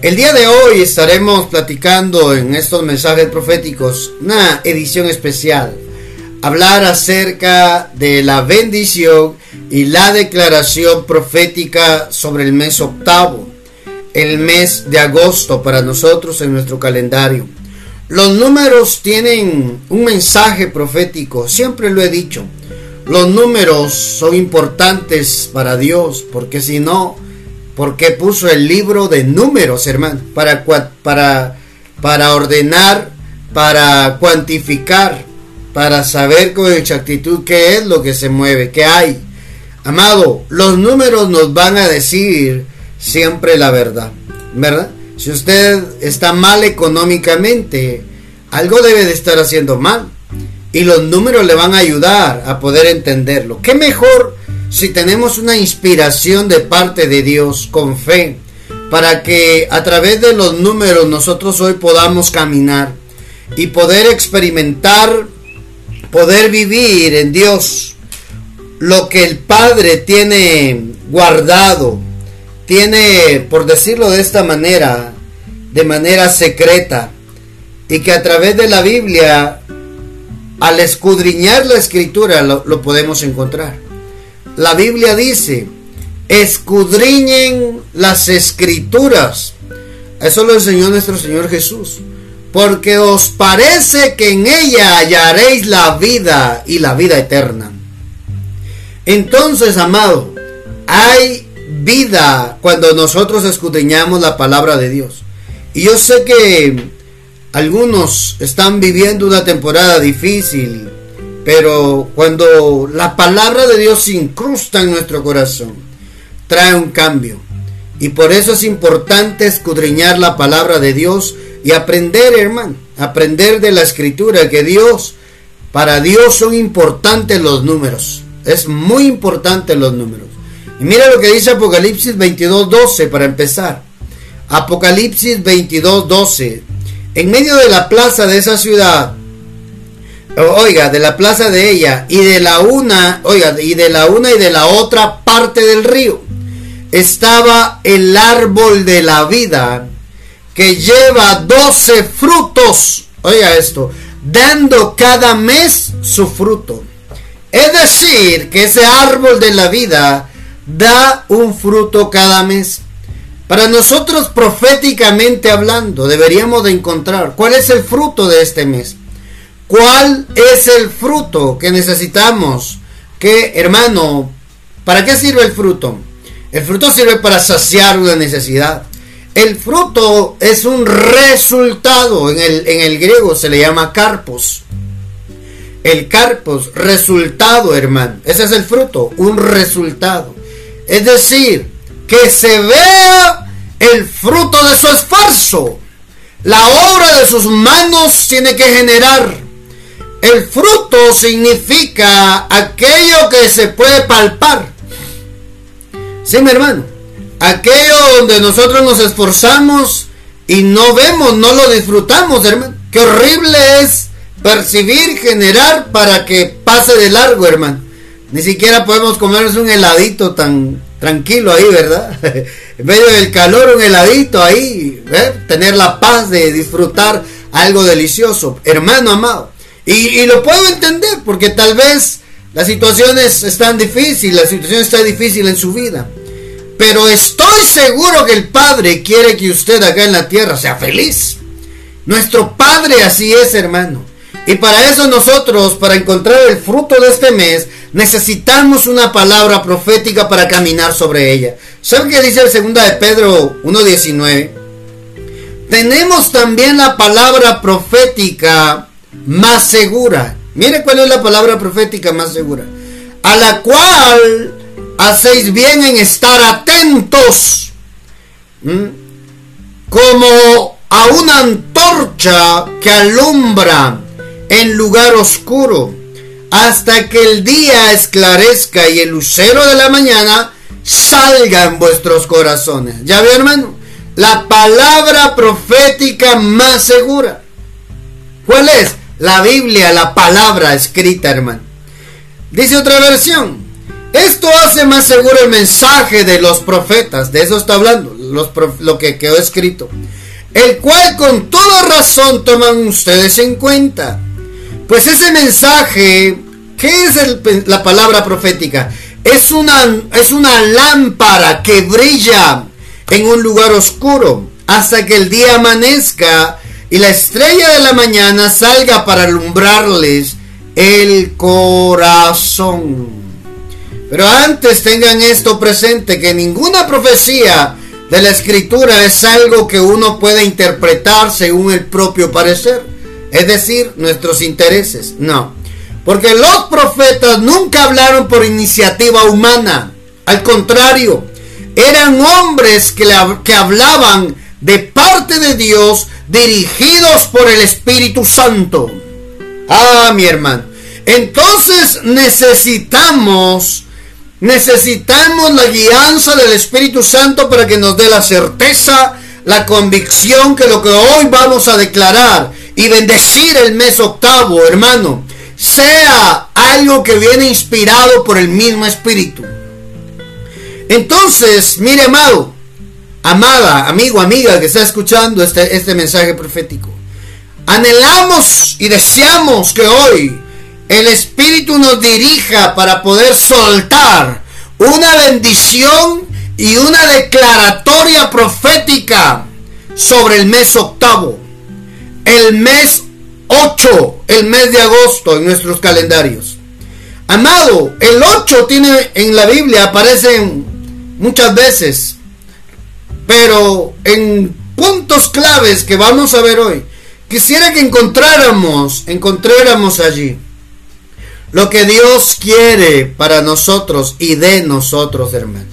El día de hoy estaremos platicando en estos mensajes proféticos una edición especial. Hablar acerca de la bendición y la declaración profética sobre el mes octavo, el mes de agosto para nosotros en nuestro calendario. Los números tienen un mensaje profético, siempre lo he dicho. Los números son importantes para Dios, porque si no, porque puso el libro de números, hermano, para, para, para ordenar, para cuantificar, para saber con exactitud qué es lo que se mueve, qué hay. Amado, los números nos van a decir siempre la verdad, ¿verdad? Si usted está mal económicamente, algo debe de estar haciendo mal. Y los números le van a ayudar a poder entenderlo. ¿Qué mejor si tenemos una inspiración de parte de Dios con fe, para que a través de los números nosotros hoy podamos caminar y poder experimentar, poder vivir en Dios lo que el Padre tiene guardado, tiene, por decirlo de esta manera, de manera secreta, y que a través de la Biblia, al escudriñar la escritura, lo, podemos encontrar. La Biblia dice, escudriñen las escrituras. Eso lo enseñó nuestro Señor Jesús. Porque os parece que en ella hallaréis la vida y la vida eterna. Entonces, amado, hay vida cuando nosotros escudriñamos la palabra de Dios. Y yo sé que algunos están viviendo una temporada difícil, pero cuando la palabra de Dios se incrusta en nuestro corazón, trae un cambio. Y por eso es importante escudriñar la palabra de Dios y aprender, hermano, aprender de la escritura que Dios, para Dios son importantes los números. Es muy importante los números. Y mira lo que dice Apocalipsis 22.12 para empezar. Apocalipsis 22.12. En medio de la plaza de esa ciudad oiga, de la plaza de ella y de la una, oiga, y de la una y de la otra parte del río estaba el árbol de la vida que lleva doce frutos, oiga esto, dando cada mes su fruto. Es decir, que ese árbol de la vida da un fruto cada mes. Para nosotros proféticamente hablando, deberíamos de encontrar cuál es el fruto de este mes. ¿Cuál es el fruto que necesitamos? Que, hermano, ¿para qué sirve el fruto? El fruto sirve para saciar una necesidad. El fruto es un resultado. En el, en el griego se le llama carpos. El carpos, resultado, hermano. Ese es el fruto, un resultado. Es decir, que se vea el fruto de su esfuerzo. La obra de sus manos tiene que generar el fruto significa aquello que se puede palpar. Sí, mi hermano. Aquello donde nosotros nos esforzamos y no vemos, no lo disfrutamos, hermano. Qué horrible es percibir, generar para que pase de largo, hermano. Ni siquiera podemos comernos un heladito tan tranquilo ahí, ¿verdad? en medio del calor, un heladito ahí, tener la paz de disfrutar algo delicioso. Hermano amado, y, lo puedo entender porque tal vez las situaciones están difíciles, la situación está difícil en su vida. Pero estoy seguro que el Padre quiere que usted acá en la tierra sea feliz. Nuestro Padre así es, hermano. Y para eso nosotros, para encontrar el fruto de este mes, necesitamos una palabra profética para caminar sobre ella. ¿Sabe qué dice el segundo de Pedro 1.19? Tenemos también la palabra profética más segura. Mire cuál es la palabra profética más segura. A la cual hacéis bien en estar atentos. Como a una antorcha que alumbra en lugar oscuro. Hasta que el día esclarezca y el lucero de la mañana salga en vuestros corazones. ¿Ya ve hermano? La palabra profética más segura. ¿Cuál es? La Biblia, la palabra escrita, hermano. Dice otra versión. Esto hace más seguro el mensaje de los profetas. De eso está hablando. lo que quedó escrito, el cual con toda razón toman ustedes en cuenta. Pues ese mensaje, ¿qué es la palabra profética? Es una, es una lámpara que brilla en un lugar oscuro hasta que el día amanezca y la estrella de la mañana salga para alumbrarles el corazón. Pero antes tengan esto presente, que ninguna profecía de la escritura es algo que uno puede interpretar según el propio parecer, es decir, nuestros intereses. No, porque los profetas nunca hablaron por iniciativa humana, al contrario, eran hombres que, que hablaban de parte de Dios dirigidos por el Espíritu Santo. Ah, mi hermano. Entonces necesitamos, necesitamos la guianza del Espíritu Santo para que nos dé la certeza, la convicción que lo que hoy vamos a declarar y bendecir el mes octavo, hermano, sea algo que viene inspirado por el mismo Espíritu. Entonces, mire, amado, amada, amigo, amiga que está escuchando este, este mensaje profético, anhelamos y deseamos que hoy el Espíritu nos dirija para poder soltar una bendición y una declaratoria profética sobre el mes octavo, el mes 8, el mes de agosto en nuestros calendarios. Amado, el 8 tiene en la Biblia, aparecen muchas veces, pero en puntos claves que vamos a ver hoy, quisiera que encontráramos, encontráramos allí lo que Dios quiere para nosotros y de nosotros, hermano.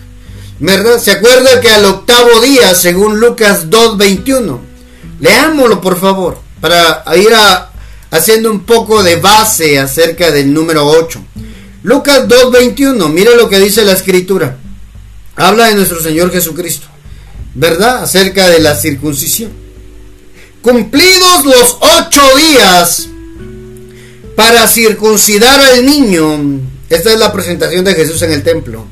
¿Verdad? ¿Se acuerda que al octavo día, según Lucas 2.21? Leámoslo, por favor, para ir haciendo un poco de base acerca del número 8. Lucas 2.21, mire lo que dice la escritura. Habla de nuestro Señor Jesucristo, ¿verdad? Acerca de la circuncisión. Cumplidos los ocho días para circuncidar al niño, esta es la presentación de Jesús en el templo,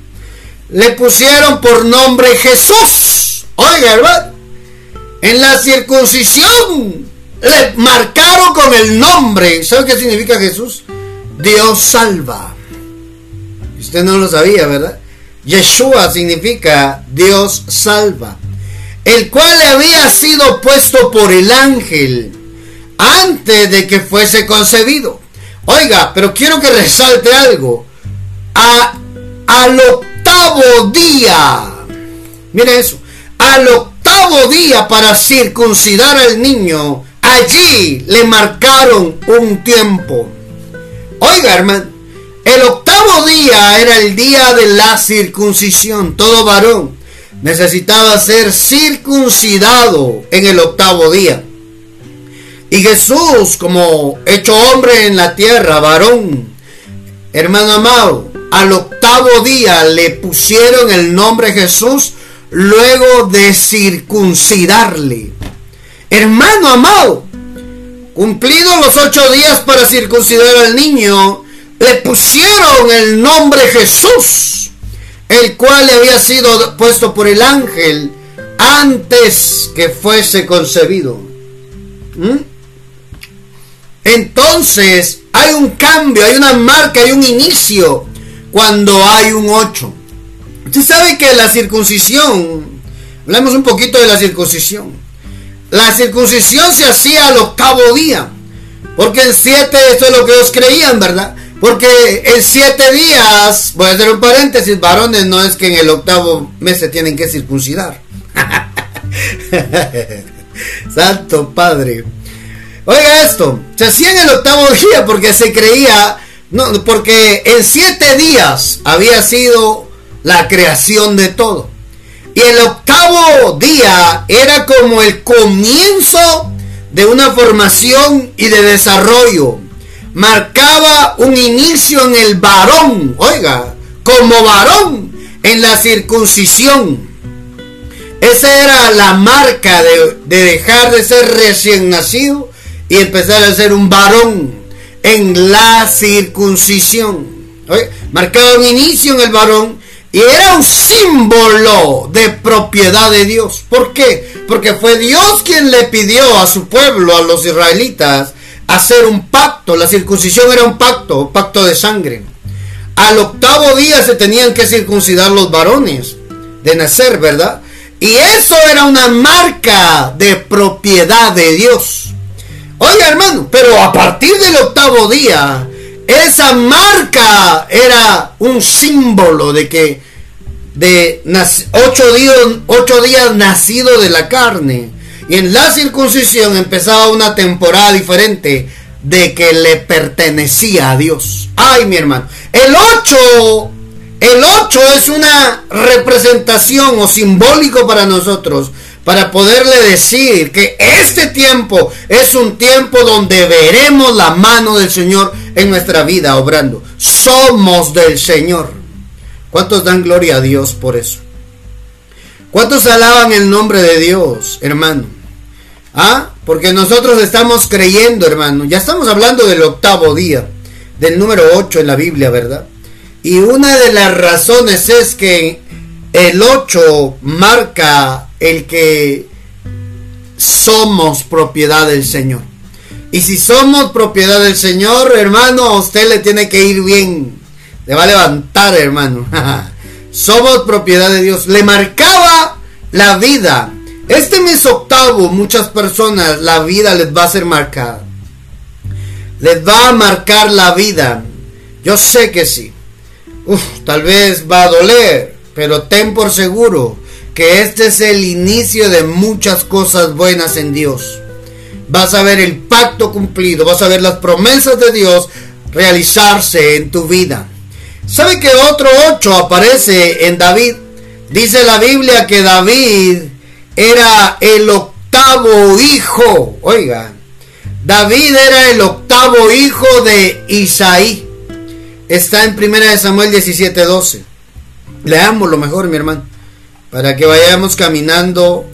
le pusieron por nombre Jesús. Oiga, ¿verdad? En la circuncisión le marcaron con el nombre. ¿Sabe qué significa Jesús? Dios salva. Usted no lo sabía, ¿verdad? Yeshua significa Dios salva. El cual le había sido puesto por el ángel antes de que fuese concebido. Oiga, pero quiero que resalte algo. Al octavo día, mire eso, al octavo día para circuncidar al niño, allí le marcaron un tiempo. Oiga, hermano, el octavo día era el día de la circuncisión. Todo varón necesitaba ser circuncidado en el octavo día. Y Jesús, como hecho hombre en la tierra, varón, hermano amado, al octavo día le pusieron el nombre Jesús luego de circuncidarle. Hermano amado, cumplidos los ocho días para circuncidar al niño, le pusieron el nombre Jesús, el cual le había sido puesto por el ángel antes que fuese concebido. ¿Mm? Entonces hay un cambio, hay una marca, hay un inicio cuando hay un 8. Usted sabe que la circuncisión, hablemos un poquito de la circuncisión. La circuncisión se hacía al octavo día. Porque en siete, esto es lo que ellos creían, ¿verdad? Porque en siete días, voy a hacer un paréntesis, varones, no es que en el octavo mes se tienen que circuncidar. Santo Padre. Oiga esto, se hacía en el octavo día porque se creía, no, porque en siete días había sido la creación de todo. Y el octavo día era como el comienzo de una formación y de desarrollo. Marcaba un inicio en el varón, oiga, como varón en la circuncisión. Esa era la marca de, de dejar de ser recién nacido y empezar a ser un varón en la circuncisión. Marcaba un inicio en el varón Y era un símbolo de propiedad de Dios. ¿Por qué? Porque fue Dios quien le pidió a su pueblo, a los israelitas, hacer un pacto. La circuncisión era un pacto, un pacto de sangre. Al octavo día se tenían que circuncidar los varones de nacer, ¿verdad? Y eso era una marca de propiedad de Dios. Oiga, hermano, pero a partir del octavo día, esa marca era un símbolo de que de ocho días, ocho días nacido de la carne. Y en la circuncisión empezaba una temporada diferente de que le pertenecía a Dios. Ay, mi hermano. El 8, el 8 es una representación o simbólico para nosotros para poderle decir que este tiempo es un tiempo donde veremos la mano del Señor en nuestra vida obrando. Somos del Señor. ¿Cuántos dan gloria a Dios por eso? ¿Cuántos alaban el nombre de Dios, hermano? ¿Ah? Porque nosotros estamos creyendo, hermano. Ya estamos hablando del octavo día, del número 8 en la Biblia, ¿verdad? Y una de las razones es que el 8 marca el que somos propiedad del Señor. Y si somos propiedad del Señor, hermano, a usted le tiene que ir bien. Le va a levantar, hermano. somos propiedad de Dios. Le marcaba la vida. Este mes octavo, muchas personas, la vida les va a ser marcada. Les va a marcar la vida. Yo sé que sí. Tal vez va a doler, pero ten por seguro que este es el inicio de muchas cosas buenas en Dios. Vas a ver el pacto cumplido, vas a ver las promesas de Dios realizarse en tu vida. ¿Sabe que otro 8 aparece en David? Dice la Biblia que David era el octavo hijo. Oiga, David era el octavo hijo de Isaí. Está en 1 Samuel 17:12. Leamos lo mejor, mi hermano para que vayamos caminando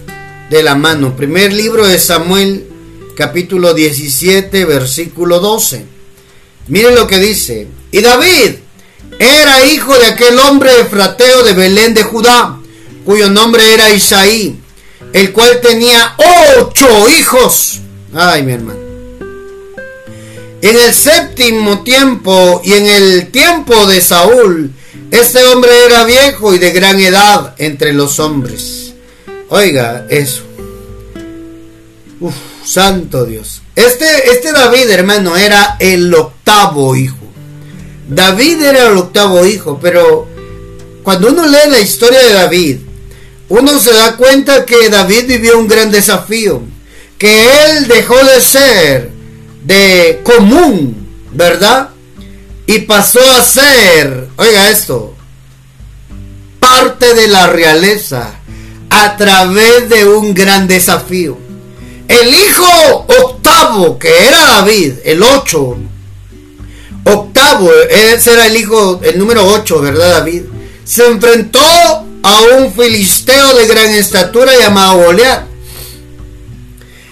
de la mano. Primer libro de Samuel, capítulo 17, versículo 12. Miren lo que dice. Y David era hijo de aquel hombre frateo de Belén de Judá, cuyo nombre era Isaí, el cual tenía ocho hijos. Ay, mi hermano. En el séptimo tiempo y en el tiempo de Saúl, este hombre era viejo y de gran edad entre los hombres. Oiga, eso. Uf, santo Dios. Este, este David, hermano, era el octavo hijo. David era el octavo hijo, pero cuando uno lee la historia de David, uno se da cuenta que David vivió un gran desafío, que él dejó de ser de común, ¿verdad? y pasó a ser, oiga esto, parte de la realeza a través de un gran desafío. El hijo octavo, que era David, el ocho, octavo, ese era el hijo, el número ocho, ¿verdad David? Se enfrentó a un filisteo de gran estatura llamado Goliat.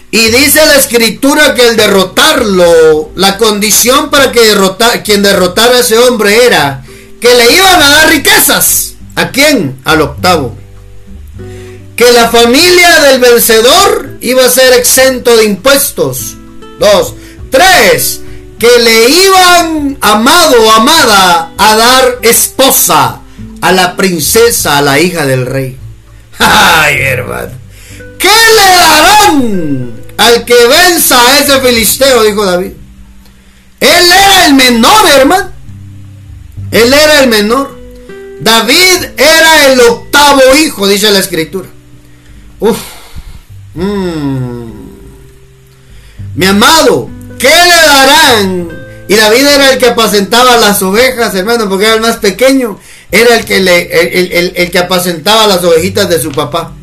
Y dice la escritura que al derrotarlo, la condición para que quien derrotara a ese hombre era que le iban a dar riquezas. ¿A quién? Al octavo. Que la familia del vencedor iba a ser exento de impuestos. Dos. Tres. Que le iban, amado o amada, a dar esposa a la princesa, a la hija del rey. Ay, hermano. ¿Qué le darán al que venza a ese filisteo? Dijo David. Él era el menor, hermano. Él era el menor. David era el octavo hijo, dice la escritura. Uf. Mm. Mi amado, ¿qué le darán? Y David era el que apacentaba las ovejas, hermano, porque era el más pequeño. Era el que, le, el que apacentaba las ovejitas de su papá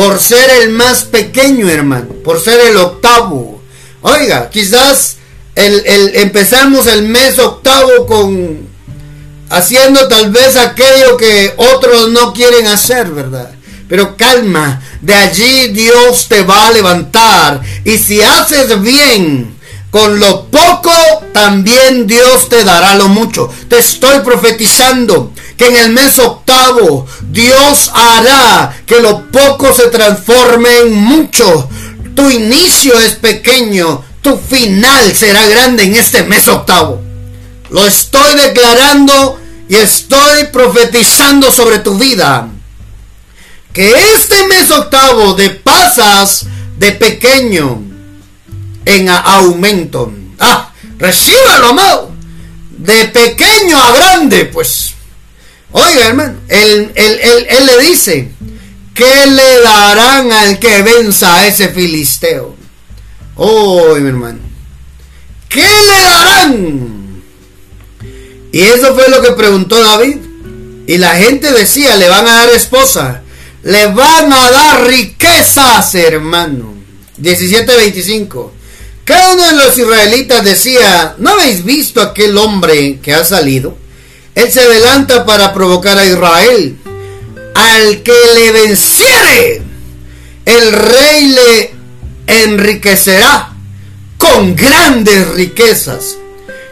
por ser el más pequeño, hermano, por ser el octavo. Oiga, quizás el, empezamos el mes octavo con haciendo tal vez aquello que otros no quieren hacer, ¿verdad? Pero calma, de allí Dios te va a levantar. Y si haces bien, con lo poco también Dios te dará lo mucho. Te estoy profetizando que en el mes octavo Dios hará que lo poco se transforme en mucho. Tu inicio es pequeño, tu final será grande en este mes octavo. Lo estoy declarando y estoy profetizando sobre tu vida. Que este mes octavo de pasas de pequeño en aumento. Ah, recíbalo, amado. De pequeño a grande, pues. Oiga, hermano, él, él, le dice, ¿qué le darán al que venza a ese filisteo? Oh, mi hermano, ¿qué le darán? Y eso fue lo que preguntó David. Y la gente decía, le van a dar esposa, le van a dar riquezas, hermano. 17:25. Cada uno de los israelitas decía, ¿no habéis visto aquel hombre que ha salido? Él se adelanta para provocar a Israel. Al que le venciere, el rey le enriquecerá con grandes riquezas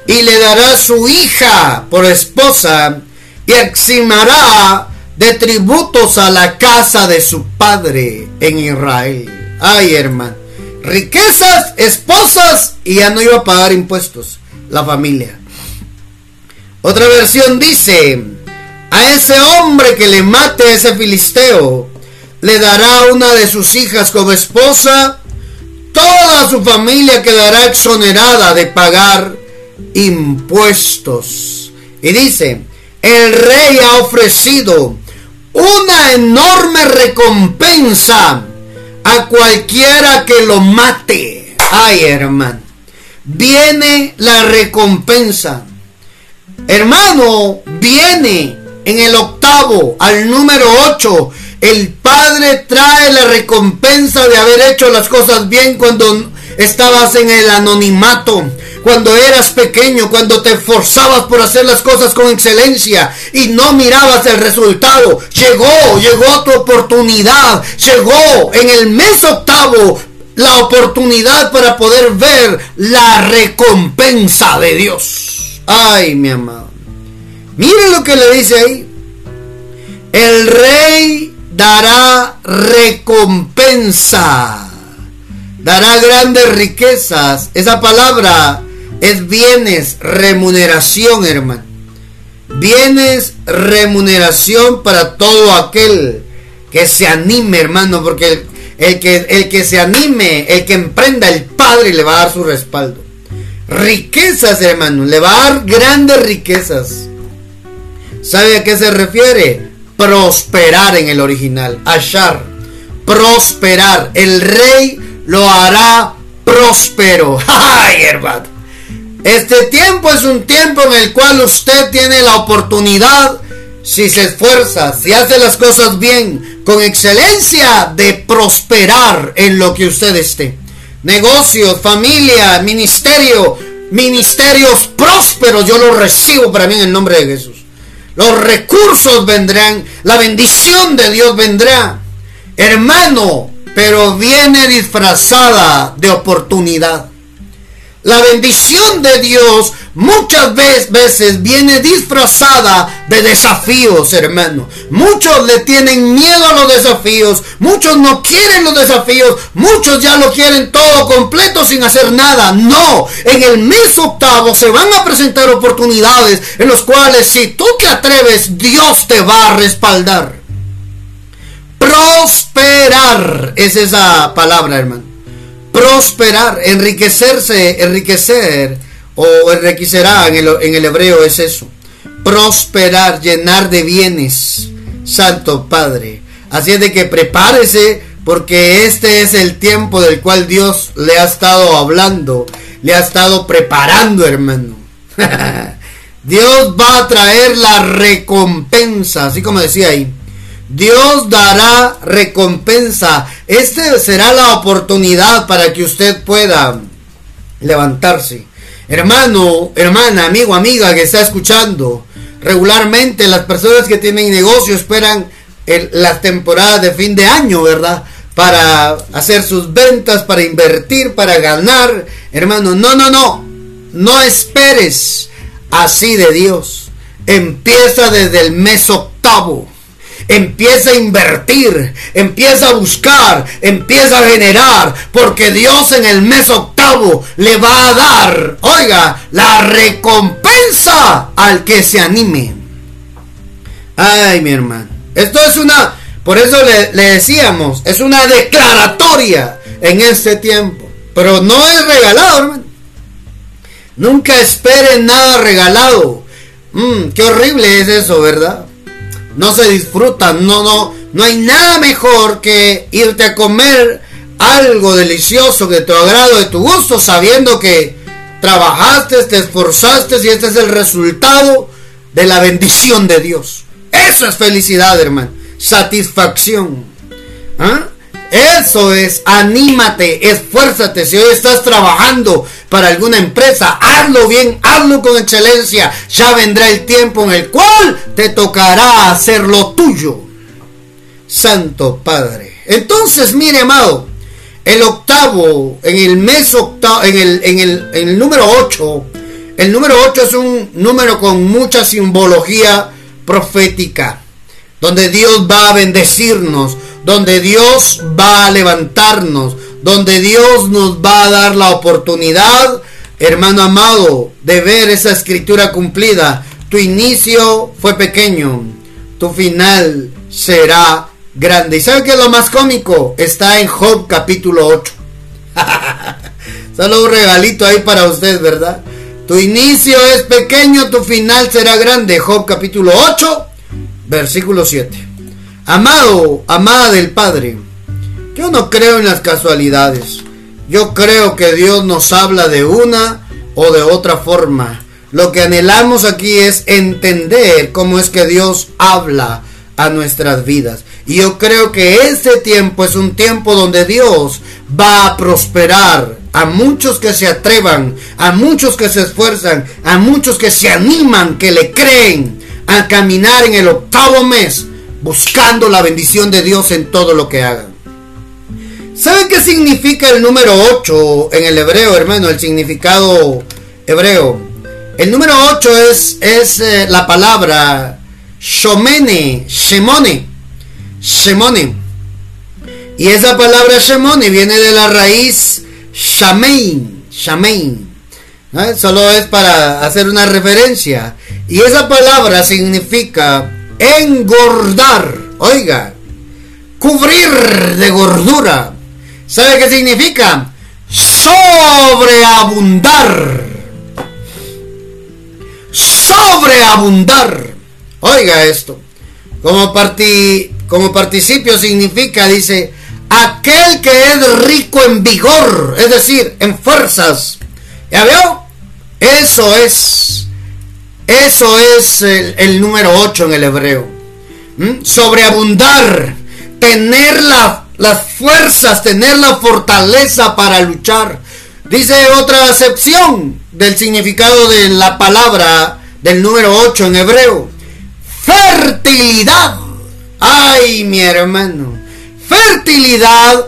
y le dará su hija por esposa y eximará de tributos a la casa de su padre en Israel. Ay, hermano riquezas, esposas y ya no iba a pagar impuestos la familia. Otra versión dice, a ese hombre que le mate a ese filisteo, le dará una de sus hijas como esposa, toda su familia quedará exonerada de pagar impuestos. Y dice, el rey ha ofrecido una enorme recompensa a cualquiera que lo mate. Ay, hermano. Viene la recompensa. Hermano, viene en el octavo al número ocho. El Padre trae la recompensa de haber hecho las cosas bien cuando estabas en el anonimato cuando eras pequeño, cuando te esforzabas por hacer las cosas con excelencia y no mirabas el resultado. Llegó, llegó tu oportunidad, llegó en el mes octavo la oportunidad para poder ver la recompensa de Dios. Ay, mi amado. Mire lo que le dice ahí. El rey dará recompensa. Dará grandes riquezas. Esa palabra es bienes, remuneración, hermano. Bienes, remuneración para todo aquel que se anime, hermano, porque el, que, el que se anime, el que emprenda, el Padre le va a dar su respaldo. Riquezas, hermano, le va a dar grandes riquezas. ¿Sabe a qué se refiere? Prosperar en el original. Ashar. Prosperar. El rey lo hará próspero. ¡Ay, hermano! Este tiempo es un tiempo en el cual usted tiene la oportunidad, si se esfuerza, si hace las cosas bien, con excelencia, de prosperar en lo que usted esté. Negocios, familia, ministerio, ministerios prósperos, yo los recibo para mí en el nombre de Jesús. Los recursos vendrán, la bendición de Dios vendrá. Hermano, pero viene disfrazada de oportunidad. La bendición de Dios muchas veces viene disfrazada de desafíos, hermano. Muchos le tienen miedo a los desafíos, muchos no quieren los desafíos, muchos ya lo quieren todo completo sin hacer nada. No, en el mes octavo se van a presentar oportunidades en los cuales si tú te atreves, Dios te va a respaldar. Prosperar es esa palabra, hermano prosperar, enriquecerse, enriquecer o enriquecerá en el, en el hebreo es eso. Prosperar, llenar de bienes, Santo Padre. Así es de que prepárese porque este es el tiempo del cual Dios le ha estado hablando, le ha estado preparando, hermano. Dios va a traer la recompensa, así como decía ahí. Dios dará recompensa. Esta será la oportunidad para que usted pueda levantarse. Hermano, hermana, amigo, amiga que está escuchando. Regularmente las personas que tienen negocio esperan las temporadas de fin de año, ¿verdad? para hacer sus ventas, para invertir, para ganar. Hermano, no, no, no. No esperes así de Dios. Empieza desde el mes octavo. Empieza a invertir, empieza a buscar, empieza a generar, porque Dios en el mes octavo le va a dar, oiga, la recompensa al que se anime. Ay, mi hermano, esto es una, por eso le, decíamos, es una declaratoria en este tiempo, pero no es regalado, hermano. Nunca esperen nada regalado. Mm, qué horrible es eso, ¿verdad? No se disfrutan, no, no, no hay nada mejor que irte a comer algo delicioso de tu agrado, de tu gusto, sabiendo que trabajaste, te esforzaste y este es el resultado de la bendición de Dios. Eso es felicidad, hermano. Satisfacción. ¿Ah? Eso es, anímate, esfuérzate. Si hoy estás trabajando para alguna empresa, hazlo bien, hazlo con excelencia. Ya vendrá el tiempo en el cual te tocará hacer lo tuyo. Santo Padre. Entonces, mire, amado, el octavo, en el mes octavo, en el, en el, en el número 8, el número 8 es un número con mucha simbología profética, donde Dios va a bendecirnos donde Dios va a levantarnos, donde Dios nos va a dar la oportunidad, hermano amado, de ver esa escritura cumplida. Tu inicio fue pequeño, tu final será grande. ¿Y sabe qué es lo más cómico? Está en Job capítulo 8. Solo un regalito ahí para usted, ¿verdad? Tu inicio es pequeño, tu final será grande. Job capítulo 8, versículo 7. Amado, amada del Padre, yo no creo en las casualidades. Yo creo que Dios nos habla de una o de otra forma. Lo que anhelamos aquí es entender cómo es que Dios habla a nuestras vidas. Y yo creo que este tiempo es un tiempo donde Dios va a prosperar a muchos que se atrevan, a muchos que se esfuerzan, a muchos que se animan, que le creen a caminar en el octavo mes buscando la bendición de Dios en todo lo que hagan. ¿Saben qué significa el número 8 en el hebreo, hermano? El significado hebreo. El número 8 es, es eh, la palabra shomene, shemone, shemone. Y esa palabra shemone viene de la raíz shamein, shamein. Solo es para hacer una referencia. Y esa palabra significa engordar. Oiga, cubrir de gordura. ¿Sabe qué significa? Sobreabundar. Sobreabundar. Oiga esto. Como, como participio significa, dice, aquel que es rico en vigor, es decir, en fuerzas. ¿Ya veo? Eso es eso es el, número 8 en el hebreo. ¿Mm? Sobreabundar, tener las fuerzas, tener la fortaleza para luchar. Dice otra acepción del significado de la palabra del número 8 en hebreo. Fertilidad. Ay, mi hermano. Fertilidad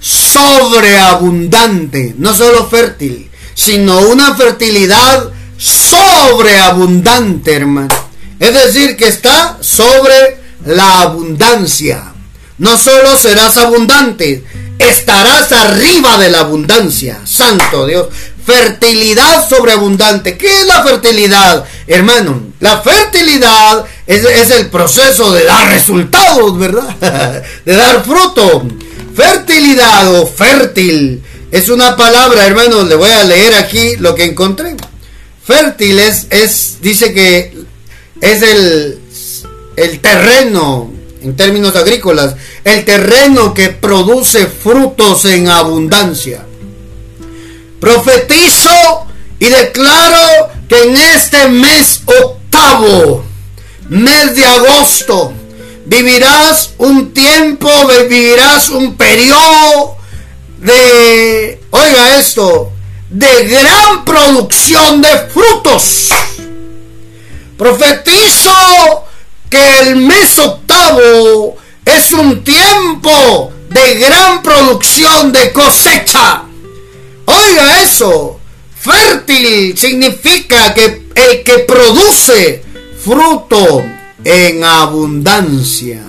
sobreabundante. No solo fértil, sino una fertilidad sobreabundante, hermano. Es decir, que está sobre la abundancia. No solo serás abundante, estarás arriba de la abundancia. Santo Dios. Fertilidad sobreabundante. ¿Qué es la fertilidad, hermano? La fertilidad es, es el proceso de dar resultados, ¿verdad? de dar fruto. Fertilidad o fértil es una palabra, hermano. Le voy a leer aquí lo que encontré. Fértil es, dice que es el, el terreno, en términos agrícolas, el terreno que produce frutos en abundancia. Profetizo y declaro que en este mes octavo, mes de agosto, vivirás un tiempo, vivirás un periodo de, oiga esto, de gran producción de frutos. Profetizo que el mes octavo es un tiempo de gran producción de cosecha. Oiga eso, fértil significa que el que produce fruto en abundancia.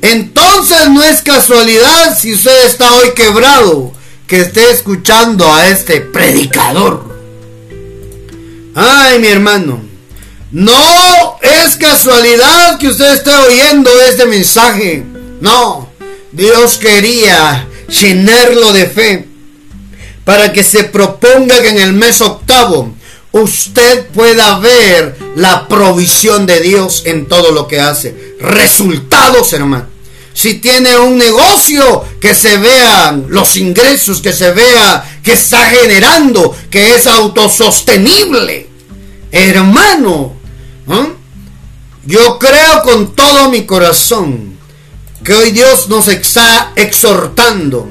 Entonces no es casualidad si usted está hoy quebrado que esté escuchando a este predicador. Ay, mi hermano, no es casualidad que usted esté oyendo este mensaje. No, Dios quería llenarlo de fe para que se proponga que en el mes octavo usted pueda ver la provisión de Dios en todo lo que hace. Resultados, hermano. Si tiene un negocio, que se vean los ingresos, que se vea que está generando, que es autosostenible. Hermano, yo creo con todo mi corazón que hoy Dios nos está exhortando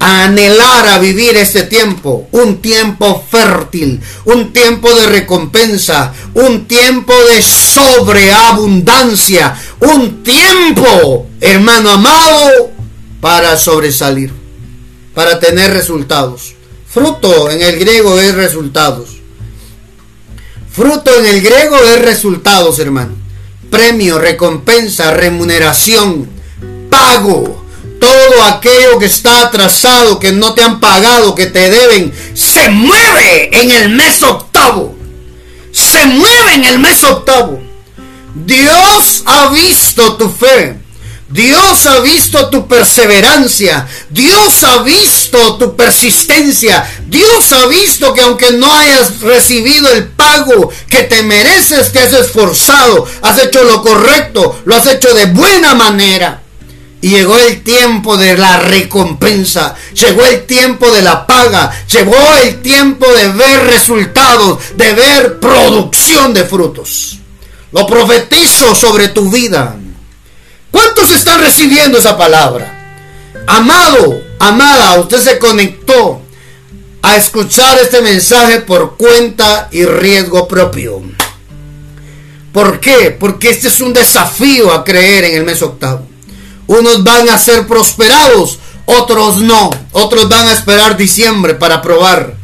a anhelar a vivir este tiempo, un tiempo fértil, un tiempo de recompensa, un tiempo de sobreabundancia, un tiempo, hermano amado, para sobresalir, para tener resultados. Fruto en el griego es resultados. Fruto en el griego es resultados, hermano. Premio, recompensa, remuneración, pago todo aquello que está atrasado, que no te han pagado, que te deben, se mueve en el mes octavo. Se mueve en el mes octavo. Dios ha visto tu fe. Dios ha visto tu perseverancia. Dios ha visto tu persistencia. Dios ha visto que aunque no hayas recibido el pago que te mereces, te has esforzado, has hecho lo correcto, lo has hecho de buena manera. Y llegó el tiempo de la recompensa, llegó el tiempo de la paga, llegó el tiempo de ver resultados, de ver producción de frutos. Lo profetizo sobre tu vida. ¿Cuántos están recibiendo esa palabra? Amado, amada, usted se conectó a escuchar este mensaje por cuenta y riesgo propio. ¿Por qué? Porque este es un desafío a creer en el mes octavo. Unos van a ser prosperados, otros no. Otros van a esperar diciembre para probar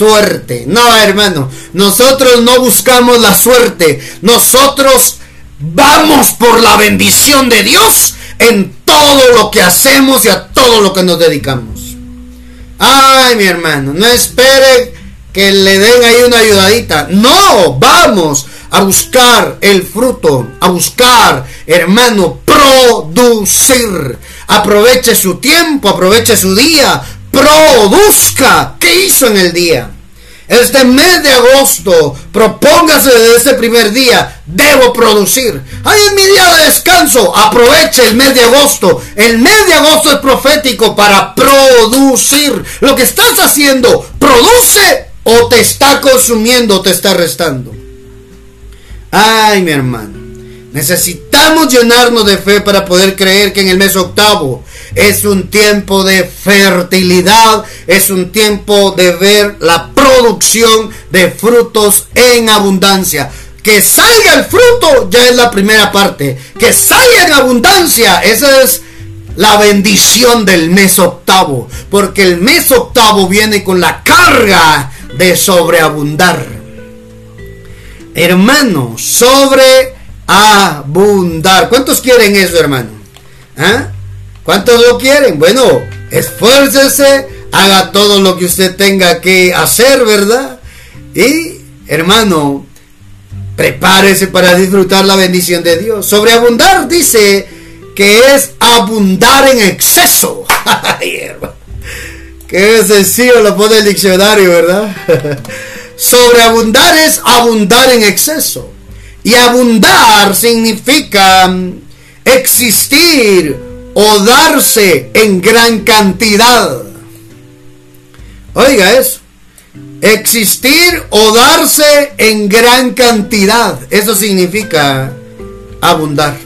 suerte. No, hermano. Nosotros no buscamos la suerte. Nosotros vamos por la bendición de Dios en todo lo que hacemos y a todo lo que nos dedicamos. Ay, mi hermano, no espere que le den ahí una ayudadita. No, vamos a buscar el fruto, a buscar, hermano, producir. Aproveche su tiempo, aproveche su día, produzca. ¿Qué hizo en el día? Este mes de agosto, propóngase desde este primer día, debo producir. Ay, es mi día de descanso, aproveche el mes de agosto. El mes de agosto es profético para producir. Lo que estás haciendo, produce o te está consumiendo o te está restando. Ay, mi hermano. Necesitamos llenarnos de fe para poder creer que en el mes octavo es un tiempo de fertilidad, es un tiempo de ver la producción de frutos en abundancia. Que salga el fruto ya es la primera parte. Que salga en abundancia, esa es la bendición del mes octavo. Porque el mes octavo viene con la carga de sobreabundar hermano, sobreabundar. ¿Cuántos quieren eso, hermano? ¿Ah? ¿Cuántos lo quieren? Bueno, esfuércese, haga todo lo que usted tenga que hacer, ¿verdad? Y, hermano, prepárese para disfrutar la bendición de Dios. Sobreabundar dice que es abundar en exceso. Qué sencillo lo pone el diccionario, ¿verdad? Sobreabundar es abundar en exceso. Y abundar significa existir o darse en gran cantidad. Oiga eso. Existir o darse en gran cantidad. Eso significa abundar.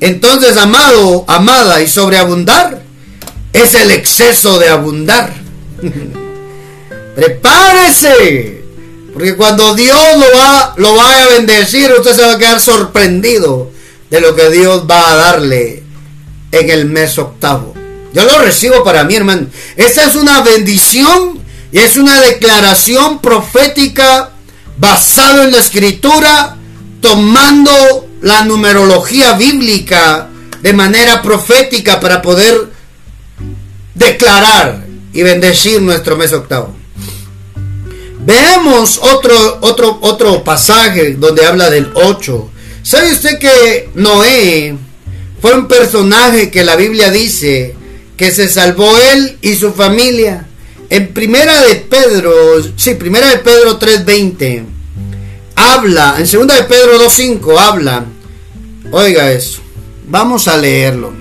Entonces, amado, amada, y sobreabundar es el exceso de abundar. Prepárese porque cuando Dios lo va, lo va a bendecir, usted se va a quedar sorprendido de lo que Dios va a darle en el mes octavo. Yo lo recibo para mí, hermano. Esta es una bendición y es una declaración profética basado en la escritura, tomando la numerología bíblica de manera profética para poder declarar y bendecir nuestro mes octavo. Veamos otro, otro, otro pasaje donde habla del 8. ¿Sabe usted que Noé fue un personaje que la Biblia dice que se salvó él y su familia? En primera de Pedro, sí, primera de Pedro 3:20 habla, en segunda de Pedro 2:5 habla. Oiga eso. Vamos a leerlo.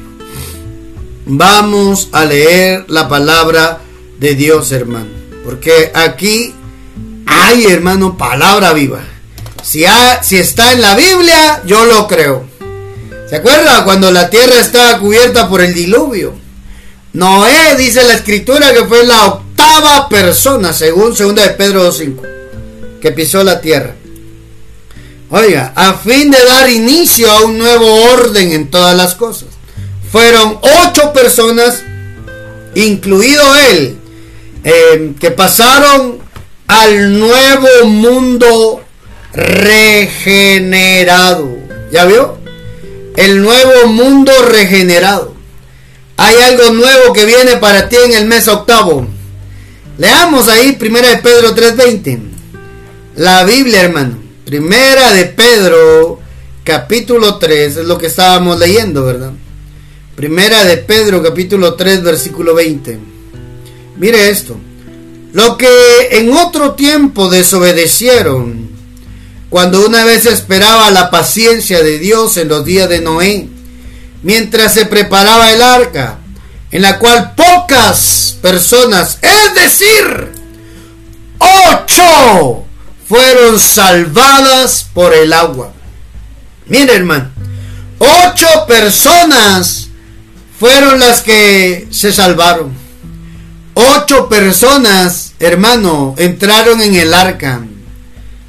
Vamos a leer la palabra de Dios, hermano. Porque aquí hay, hermano, palabra viva. Si, si está en la Biblia, yo lo creo. ¿Se acuerda cuando la tierra estaba cubierta por el diluvio? Noé, dice la escritura, que fue la octava persona, según 2 de Pedro 2.5, que pisó la tierra. Oiga, a fin de dar inicio a un nuevo orden en todas las cosas. Fueron ocho personas, incluido él, eh, que pasaron al nuevo mundo regenerado. ¿Ya vio? El nuevo mundo regenerado. Hay algo nuevo que viene para ti en el mes octavo. Leamos ahí Primera de Pedro 3:20. La Biblia, hermano. Primera de Pedro capítulo 3 es lo que estábamos leyendo, ¿verdad? Primera de Pedro capítulo 3 versículo 20. Mire esto. Lo que en otro tiempo desobedecieron, cuando una vez esperaba la paciencia de Dios en los días de Noé, mientras se preparaba el arca, en la cual pocas personas, es decir, ocho, fueron salvadas por el agua. Mire hermano, ocho personas fueron las que se salvaron. Ocho personas, hermano, entraron en el arca.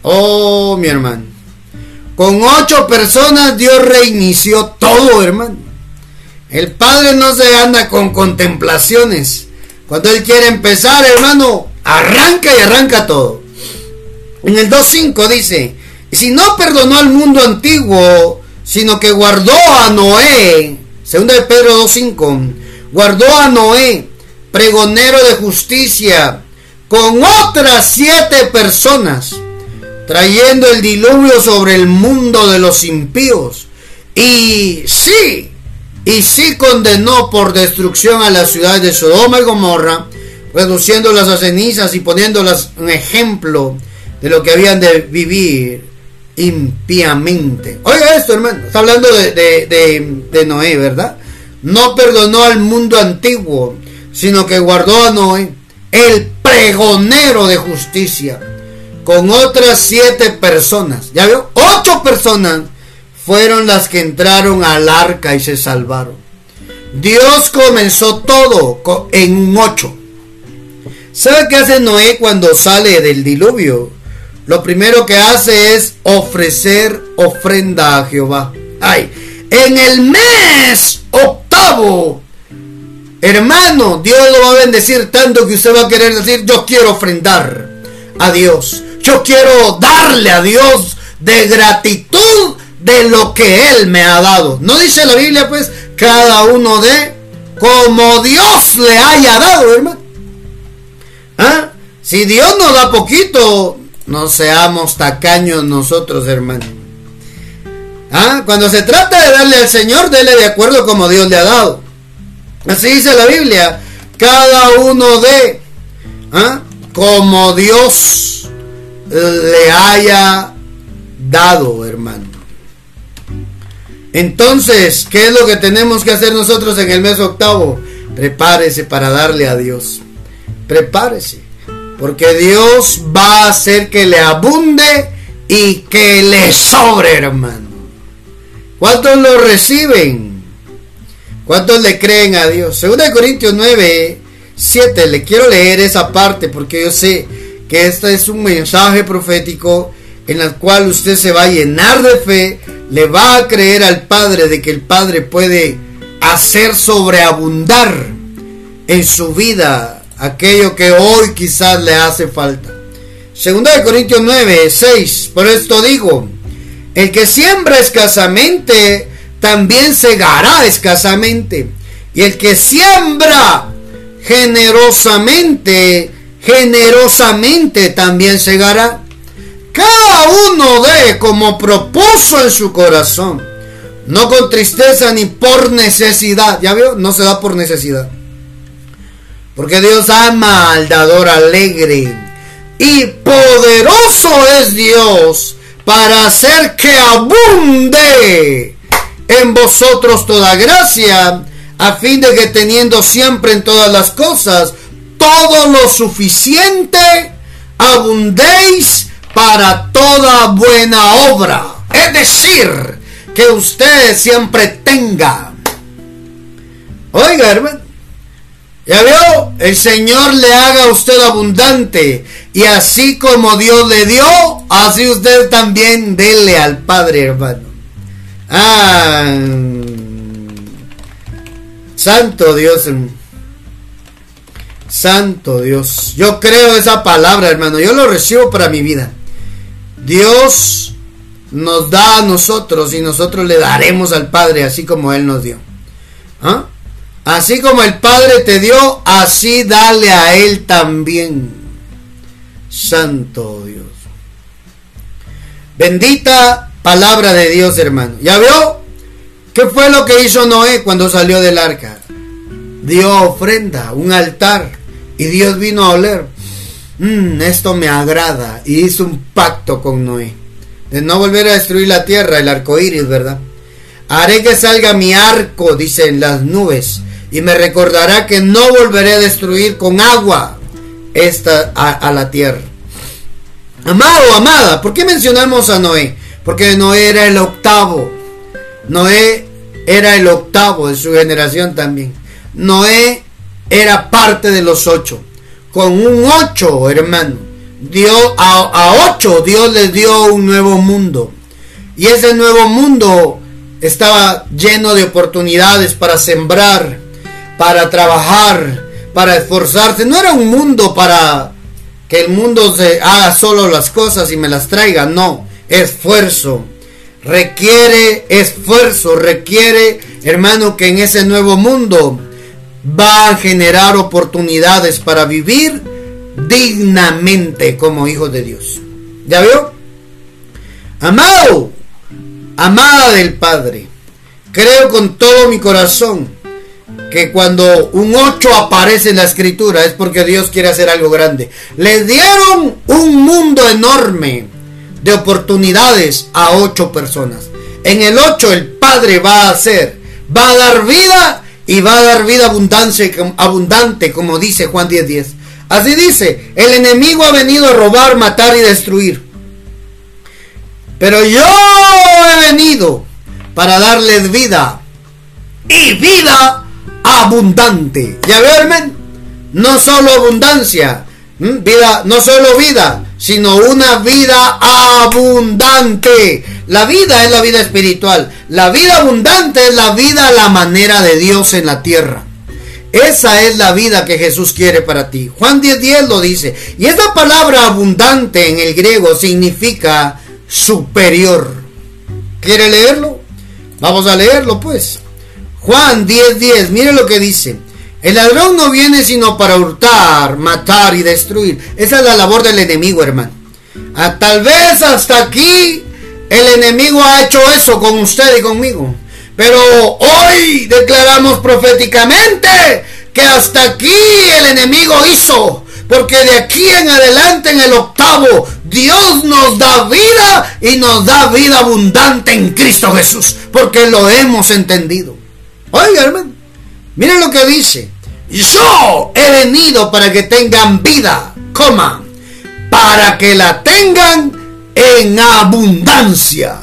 Oh, mi hermano. Con ocho personas Dios reinició todo, hermano. El Padre no se anda con contemplaciones. Cuando Él quiere empezar, hermano, arranca y arranca todo. En el 2.5 dice, si no perdonó al mundo antiguo, sino que guardó a Noé, segunda de Pedro 2.5, guardó a Noé pregonero de justicia, con otras siete personas, trayendo el diluvio sobre el mundo de los impíos. Y sí, y sí condenó por destrucción a la ciudad de Sodoma y Gomorra, reduciéndolas a cenizas y poniéndolas un ejemplo de lo que habían de vivir impíamente. Oiga esto, hermano, está hablando de, de, de Noé, ¿verdad? No perdonó al mundo antiguo, sino que guardó a Noé, el pregonero de justicia, con otras siete personas. ¿Ya vio? Ocho personas fueron las que entraron al arca y se salvaron. Dios comenzó todo en un ocho. ¿Sabe qué hace Noé cuando sale del diluvio? Lo primero que hace es ofrecer ofrenda a Jehová. Ay, en el mes octavo Hermano, Dios lo va a bendecir tanto que usted va a querer decir, yo quiero ofrendar a Dios. Yo quiero darle a Dios de gratitud de lo que Él me ha dado. No dice la Biblia, pues, cada uno de como Dios le haya dado, hermano. ¿Ah? Si Dios nos da poquito, no seamos tacaños nosotros, hermano. ¿Ah? Cuando se trata de darle al Señor, dele de acuerdo como Dios le ha dado. Así dice la Biblia. Cada uno de ¿ah? como Dios le haya dado, hermano. Entonces, ¿qué es lo que tenemos que hacer nosotros en el mes octavo? Prepárese para darle a Dios. Prepárese. Porque Dios va a hacer que le abunde y que le sobre, hermano. ¿Cuántos lo reciben? ¿Cuántos le creen a Dios? Segunda de Corintios 9, 7. Le quiero leer esa parte porque yo sé que este es un mensaje profético en el cual usted se va a llenar de fe, le va a creer al Padre de que el Padre puede hacer sobreabundar en su vida aquello que hoy quizás le hace falta. Segunda de Corintios 9, 6. Por esto digo, el que siembra escasamente, también segará escasamente. Y el que siembra generosamente, generosamente también segará. Cada uno dé como propuso en su corazón, no con tristeza ni por necesidad. ¿Ya vio? No se da por necesidad. Porque Dios ama al dador alegre. Y poderoso es Dios para hacer que abunde en vosotros toda gracia, a fin de que teniendo siempre en todas las cosas todo lo suficiente, abundéis para toda buena obra. Es decir, que usted siempre tenga. Oiga, hermano. Ya vio, el Señor le haga a usted abundante. Y así como Dios le dio, así usted también dele al Padre, hermano. Ah, santo Dios. Santo Dios. Yo creo esa palabra, hermano. Yo lo recibo para mi vida. Dios nos da a nosotros y nosotros le daremos al Padre así como Él nos dio. ¿Ah? Así como el Padre te dio, así dale a Él también. Santo Dios. Bendita palabra de Dios, hermano. ¿Ya vio? ¿Qué fue lo que hizo Noé cuando salió del arca? Dio ofrenda, un altar. Y Dios vino a oler. Mm, esto me agrada. Y hizo un pacto con Noé. De no volver a destruir la tierra, el arco iris, ¿verdad? Haré que salga mi arco, dice, en las nubes. Y me recordará que no volveré a destruir con agua esta a, la tierra. Amado, amada, ¿por qué mencionamos a Noé? Porque Noé era el octavo. Noé era el octavo de su generación también. Noé era parte de los ocho con un 8, hermano. Dios, a, 8 Dios les dio un nuevo mundo. Y ese nuevo mundo estaba lleno de oportunidades para sembrar, para trabajar, para esforzarse. No era un mundo para que el mundo se haga solo las cosas y me las traiga. No, esfuerzo. Requiere esfuerzo, requiere, hermano, que en ese nuevo mundo va a generar oportunidades para vivir dignamente como hijos de Dios. ¿Ya vio? Amado, amada del Padre, creo con todo mi corazón que cuando un 8 aparece en la escritura es porque Dios quiere hacer algo grande. Le dieron un mundo enorme de oportunidades a 8 personas. En el 8 el Padre va a hacer, va a dar vida y va a dar vida abundante, como dice Juan 10:10. Así dice, el enemigo ha venido a robar, matar y destruir. Pero yo he venido para darles vida y vida abundante. ¿Ya ven? No solo abundancia, vida, no solo vida, sino una vida abundante. La vida es la vida espiritual. La vida abundante es la vida a la manera de Dios en la tierra. Esa es la vida que Jesús quiere para ti. Juan 10:10 lo dice. Y esta palabra abundante en el griego significa superior. ¿Quiere leerlo? Vamos a leerlo pues. Juan 10:10, mire lo que dice. El ladrón no viene sino para hurtar, matar y destruir. Esa es la labor del enemigo, hermano. Ah, tal vez hasta aquí el enemigo ha hecho eso con usted y conmigo. Pero hoy declaramos proféticamente que hasta aquí el enemigo hizo. Porque de aquí en adelante en el octavo Dios nos da vida y nos da vida abundante en Cristo Jesús. Porque lo hemos entendido. Oiga hermano, miren lo que dice. Yo he venido para que tengan vida, coma, para que la tengan en abundancia.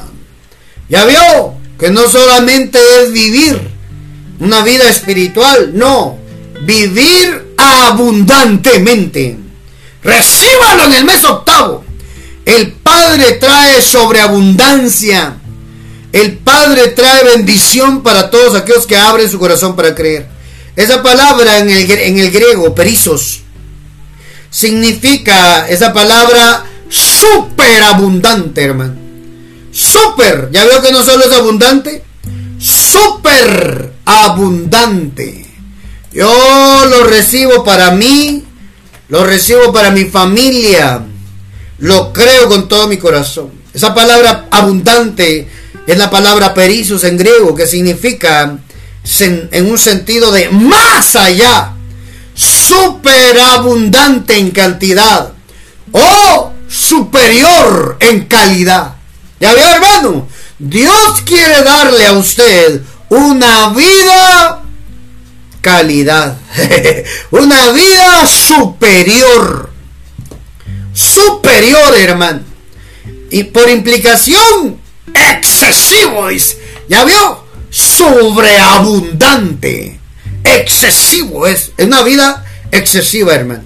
¿Ya vio? Que no solamente es vivir una vida espiritual, no, vivir abundantemente. Recíbalo en el mes octavo. El Padre trae sobreabundancia. El Padre trae bendición para todos aquellos que abren su corazón para creer. Esa palabra en el, en el griego, perizos, significa esa palabra superabundante, hermano. Super, ya veo que no solo es abundante, super abundante. Yo lo recibo para mí, lo recibo para mi familia, lo creo con todo mi corazón. Esa palabra abundante es la palabra perizos en griego, que significa en un sentido de más allá, superabundante en cantidad o superior en calidad. ¿Ya vio, hermano? Dios quiere darle a usted una vida calidad, una vida superior, superior, hermano. Y por implicación, excesivo, ¿ya vio? Sobreabundante, excesivo, es, es una vida excesiva, hermano.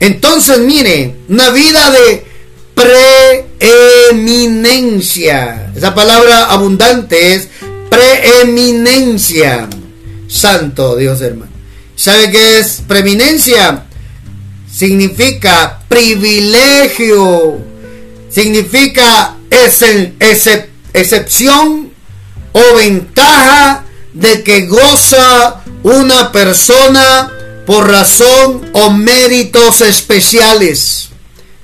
Entonces, mire, una vida de preeminencia. Esa palabra abundante es preeminencia. Santo Dios, hermano. ¿Sabe qué es preeminencia? Significa privilegio. Significa excepción o ventaja de que goza una persona por razón o méritos especiales.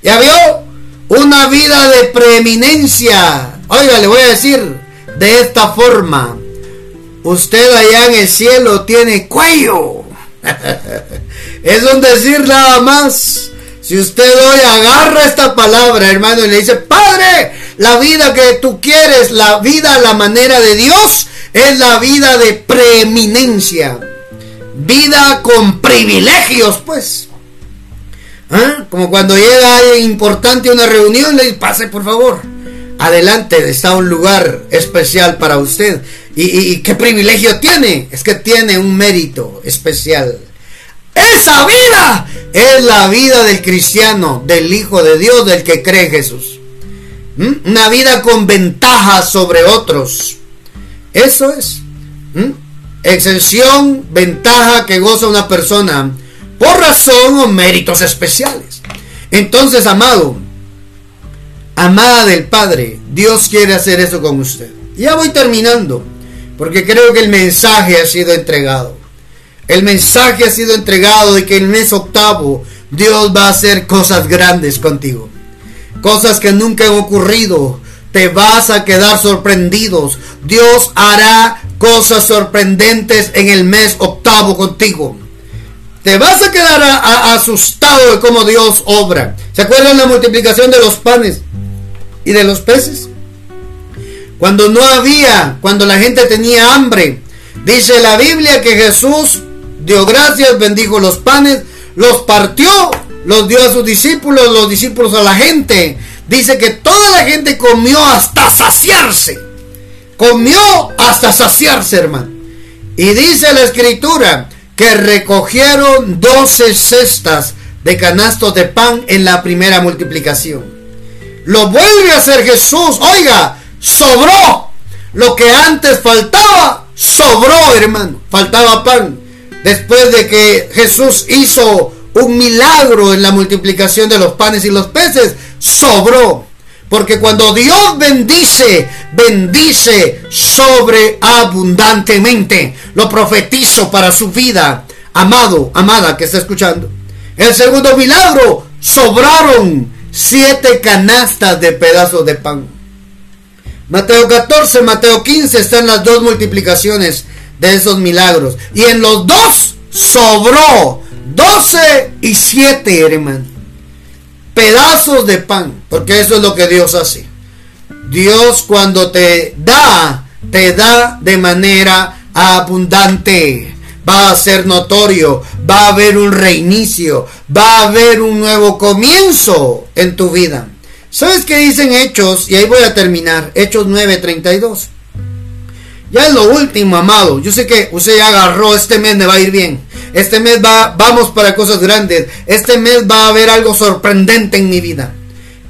¿Ya vio? Una vida de preeminencia. Oiga, le voy a decir de esta forma. Usted allá en el cielo tiene cuello. es un decir nada más. Si usted hoy agarra esta palabra, hermano, y le dice, Padre, la vida que tú quieres, la vida a la manera de Dios, es la vida de preeminencia. Vida con privilegios, pues. ¿Ah? Como cuando llega alguien importante a una reunión, le dice, pase por favor. Adelante, está un lugar especial para usted. ¿Y, qué privilegio tiene? Es que tiene un mérito especial. Esa vida es la vida del cristiano, del Hijo de Dios, del que cree Jesús. ¿Mm? Una vida con ventaja sobre otros. Eso es. ¿Mm? Exención, ventaja que goza una persona por razón o méritos especiales. Entonces, amado, amada del Padre, Dios quiere hacer eso con usted. Ya voy terminando, porque creo que el mensaje ha sido entregado. El mensaje ha sido entregado de que el mes octavo Dios va a hacer cosas grandes contigo. Cosas que nunca han ocurrido. Te vas a quedar sorprendidos. Dios hará cosas sorprendentes en el mes octavo contigo. Te vas a quedar asustado de cómo Dios obra. ¿Se acuerdan la multiplicación de los panes y de los peces? Cuando no había, cuando la gente tenía hambre, dice la Biblia que Jesús dio gracias, bendijo los panes, los partió, los dio a sus discípulos, los discípulos a la gente. Dice que toda la gente comió hasta saciarse. Comió hasta saciarse, hermano. Y dice la escritura que recogieron 12 cestas de canastos de pan en la primera multiplicación. Lo vuelve a hacer Jesús. Oiga, sobró. Lo que antes faltaba, sobró, hermano. Faltaba pan. Después de que Jesús hizo un milagro en la multiplicación de los panes y los peces, sobró. Porque cuando Dios bendice, bendice sobreabundantemente. Lo profetizo para su vida. Amado, amada que está escuchando. El segundo milagro, sobraron siete canastas de pedazos de pan. Mateo 14, Mateo 15 están las dos multiplicaciones de esos milagros. Y en los dos sobró 12 y 7, hermano pedazos de pan, porque eso es lo que Dios hace. Dios cuando te da, te da de manera abundante. Va a ser notorio, va a haber un reinicio, va a haber un nuevo comienzo en tu vida. ¿Sabes qué dicen Hechos? Y ahí voy a terminar. Hechos 9:32. Ya es lo último, amado. Yo sé que usted ya agarró, este mes me va a ir bien. Este mes va, vamos para cosas grandes. Este mes va a haber algo sorprendente en mi vida.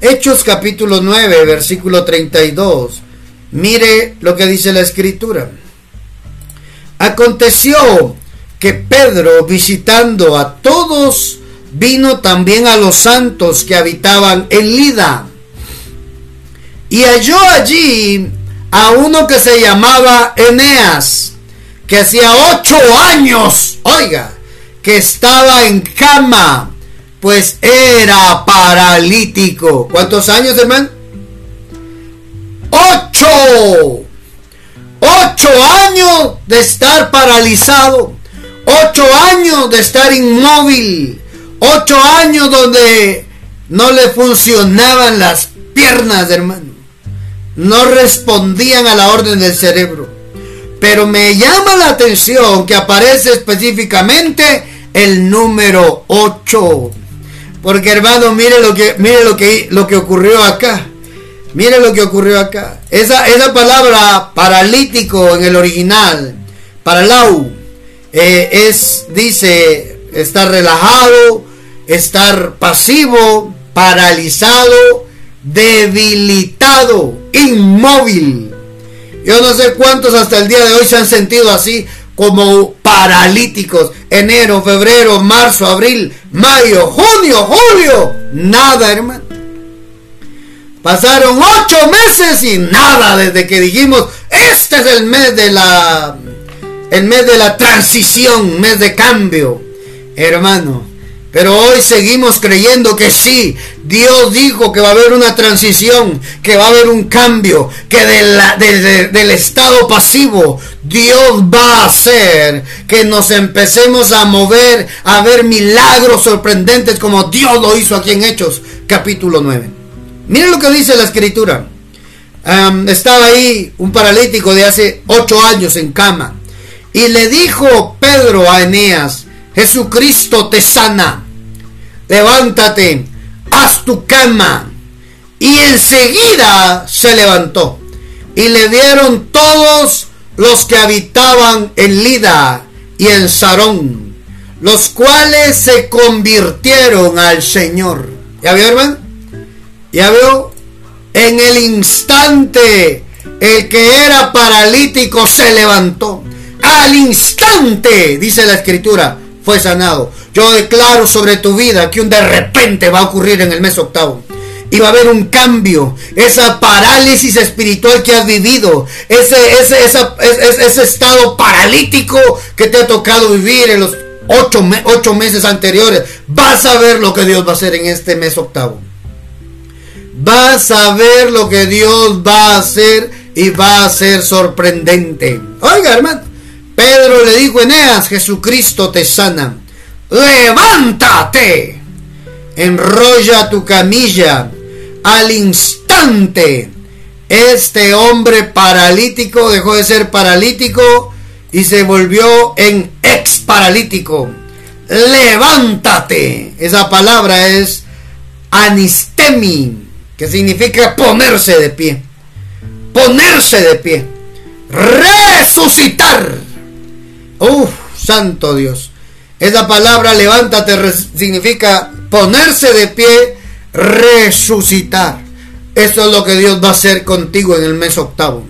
Hechos capítulo 9, versículo 32. Mire lo que dice la escritura. Aconteció que Pedro, visitando a todos, vino también a los santos que habitaban en Lida. Y halló allí a uno que se llamaba Eneas, que hacía ocho años, oiga, que estaba en cama, pues era paralítico. ¿Cuántos años, hermano? Ocho. Ocho años de estar paralizado. Ocho años de estar inmóvil. Ocho años donde no le funcionaban las piernas, hermano. No respondían a la orden del cerebro. Pero me llama la atención que aparece específicamente el número 8. Porque hermano, mire lo que, mire lo que, lo que ocurrió acá. Mire lo que ocurrió acá. Esa, esa palabra paralítico en el original, paralau, eh, es, dice, estar relajado, estar pasivo, paralizado, debilitado, inmóvil. Yo no sé cuántos hasta el día de hoy se han sentido así como paralíticos. Enero, febrero, marzo, abril, mayo, junio, julio. Nada, hermano. Pasaron ocho meses y nada desde que dijimos, este es el mes de la, el mes de la transición, mes de cambio. Hermano, pero hoy seguimos creyendo que sí, Dios dijo que va a haber una transición, que va a haber un cambio, que del estado pasivo Dios va a hacer que nos empecemos a mover, a ver milagros sorprendentes como Dios lo hizo aquí en Hechos capítulo 9. Miren lo que dice la escritura. estaba ahí un paralítico de hace ocho años en cama. Y le dijo Pedro a Eneas, Jesucristo te sana. Levántate, haz tu cama. Y enseguida se levantó. Y le dieron todos los que habitaban en Lida y en Sarón, los cuales se convirtieron al Señor. ¿Ya vio, hermano? Ya veo, en el instante el que era paralítico se levantó. Al instante, dice la escritura, fue sanado. Yo declaro sobre tu vida que un de repente va a ocurrir en el mes octavo. Y va a haber un cambio. Esa parálisis espiritual que has vivido. Ese, ese, ese estado paralítico que te ha tocado vivir en los ocho, ocho meses anteriores. Vas a ver lo que Dios va a hacer en este mes octavo vas a ver lo que Dios va a hacer y va a ser sorprendente. Oiga, hermano, Pedro le dijo Eneas, Jesucristo te sana. Levántate, enrolla tu camilla. Al instante, este hombre paralítico dejó de ser paralítico y se volvió en ex paralítico. Levántate. Esa palabra es anistemi que significa ponerse de pie. Ponerse de pie. Resucitar. Uf, santo Dios. Esa palabra levántate significa ponerse de pie, resucitar. Eso es lo que Dios va a hacer contigo en el mes octavo.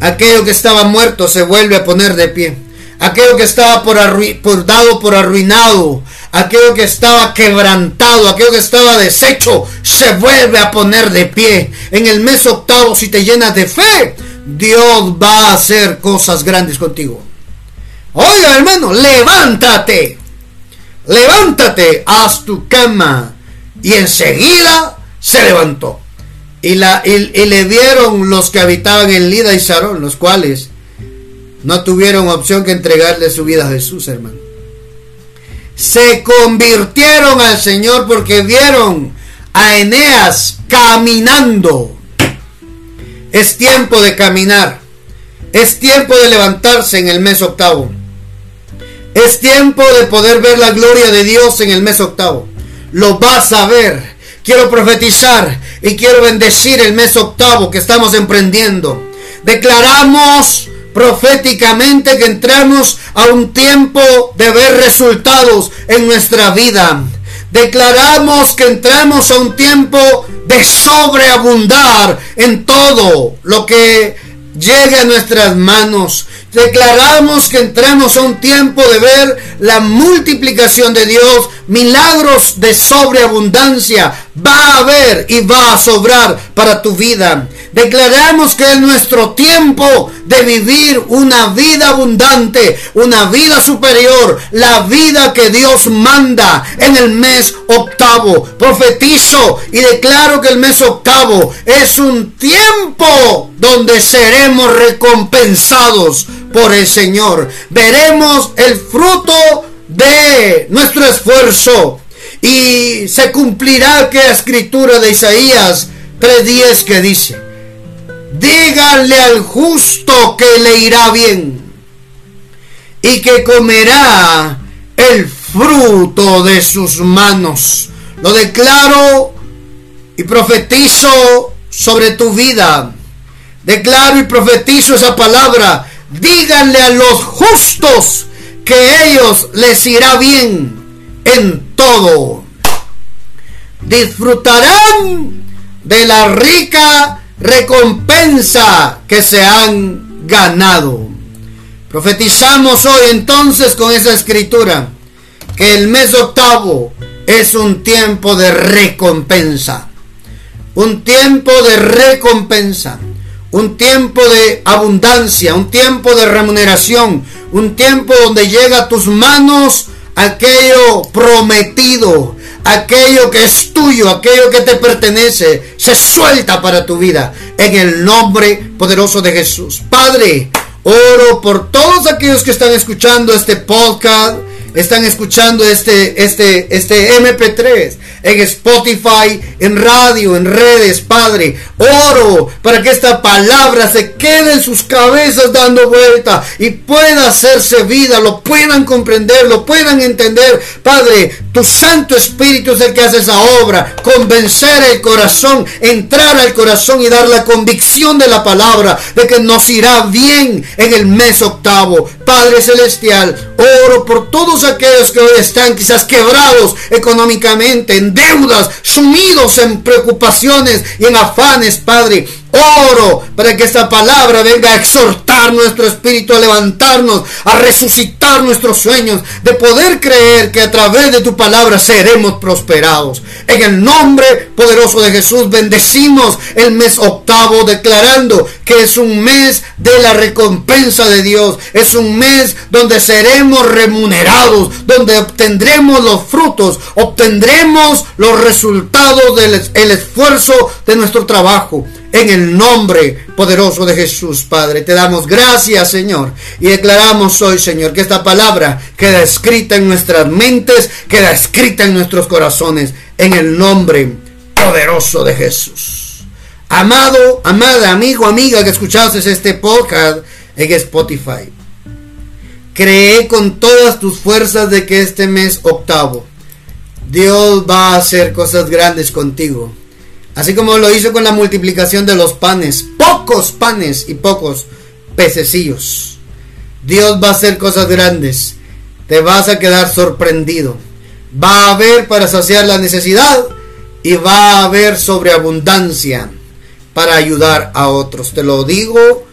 Aquello que estaba muerto se vuelve a poner de pie. Aquello que estaba por, por dado por arruinado, aquello que estaba quebrantado, aquello que estaba deshecho, se vuelve a poner de pie. En el mes octavo, si te llenas de fe, Dios va a hacer cosas grandes contigo. Oiga, hermano, levántate. Levántate, haz tu cama. Y enseguida se levantó. Y, la, y, le vieron los que habitaban en Lida y Sarón, los cuales no tuvieron opción que entregarle su vida a Jesús, hermano se convirtieron al Señor porque vieron a Eneas caminando. Es tiempo de caminar. Es tiempo de levantarse en el mes octavo. Es tiempo de poder ver la gloria de Dios en el mes octavo. Lo vas a ver. Quiero profetizar y quiero bendecir el mes octavo que estamos emprendiendo. Declaramos proféticamente que entramos a un tiempo de ver resultados en nuestra vida. Declaramos que entramos a un tiempo de sobreabundar en todo lo que llegue a nuestras manos. Declaramos que entremos a un tiempo de ver la multiplicación de Dios, milagros de sobreabundancia. Va a haber y va a sobrar para tu vida. Declaramos que es nuestro tiempo de vivir una vida abundante, una vida superior, la vida que Dios manda en el mes octavo. Profetizo y declaro que el mes octavo es un tiempo donde seremos recompensados por el Señor. Veremos el fruto de nuestro esfuerzo y se cumplirá aquella escritura de Isaías 3.10 que dice, díganle al justo que le irá bien y que comerá el fruto de sus manos. Lo declaro y profetizo sobre tu vida. Declaro y profetizo esa palabra. Díganle a los justos que ellos les irá bien en todo. Disfrutarán de la rica recompensa que se han ganado. Profetizamos hoy entonces con esa escritura que el mes octavo es un tiempo de recompensa. Un tiempo de recompensa. Un tiempo de abundancia. Un tiempo de remuneración. Un tiempo donde llega a tus manos aquello prometido aquello que es tuyo, aquello que te pertenece, se suelta para tu vida en el nombre poderoso de Jesús. Padre, oro por todos aquellos que están escuchando este podcast están escuchando este, este, este MP3 en Spotify, en radio, en redes, Padre. Oro para que esta palabra se quede en sus cabezas dando vuelta y pueda hacerse vida, lo puedan comprender, lo puedan entender. Padre, tu Santo Espíritu es el que hace esa obra, convencer el corazón, entrar al corazón y dar la convicción de la palabra de que nos irá bien en el mes octavo. Padre Celestial, oro por todos aquellos que hoy están quizás quebrados económicamente, en deudas, sumidos en preocupaciones y en afanes, Padre. Oro para que esta palabra venga a exhortar nuestro espíritu, a levantarnos, a resucitar nuestros sueños, de poder creer que a través de tu palabra seremos prosperados. En el nombre poderoso de Jesús bendecimos el mes octavo declarando que es un mes de la recompensa de Dios. Es un mes donde seremos remunerados, donde obtendremos los frutos, obtendremos los resultados del esfuerzo de nuestro trabajo en el nombre poderoso de Jesús, Padre. Te damos gracias, Señor. Y declaramos hoy, Señor, que esta palabra queda escrita en nuestras mentes, queda escrita en nuestros corazones, en el nombre poderoso de Jesús. Amado, amada, amigo, amiga que escuchaste este podcast en Spotify. Cree con todas tus fuerzas de que este mes octavo Dios va a hacer cosas grandes contigo Así como lo hizo con la multiplicación de los panes. Pocos panes y pocos pececillos. Dios va a hacer cosas grandes. Te vas a quedar sorprendido. Va a haber para saciar la necesidad y va a haber sobreabundancia para ayudar a otros. Te lo digo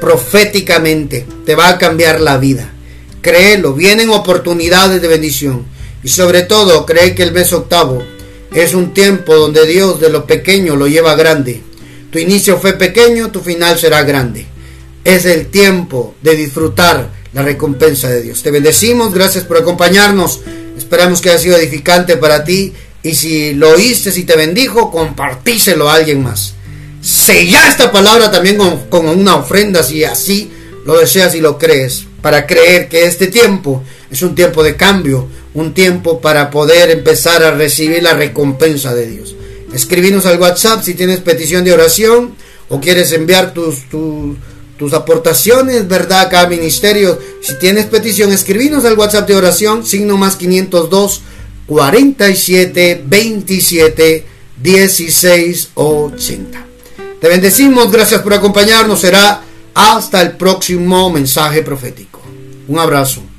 proféticamente. Te va a cambiar la vida. Créelo. Vienen oportunidades de bendición. Y sobre todo, cree que el mes octavo es un tiempo donde Dios de lo pequeño lo lleva grande. Tu inicio fue pequeño, tu final será grande. Es el tiempo de disfrutar la recompensa de Dios. Te bendecimos, gracias por acompañarnos. Esperamos que haya sido edificante para ti. Y si lo oíste, si te bendijo, compartíselo a alguien más. Sella esta palabra también con, con una ofrenda si así lo deseas y lo crees. Para creer que este tiempo es un tiempo de cambio, un tiempo para poder empezar a recibir la recompensa de Dios. Escribinos al WhatsApp si tienes petición de oración o quieres enviar tus, tus, aportaciones, ¿verdad? Acá ministerio. Si tienes petición, escribinos al WhatsApp de oración, signo más 502 47 27 16 80. Te bendecimos, gracias por acompañarnos. Será hasta el próximo mensaje profético. Un abrazo.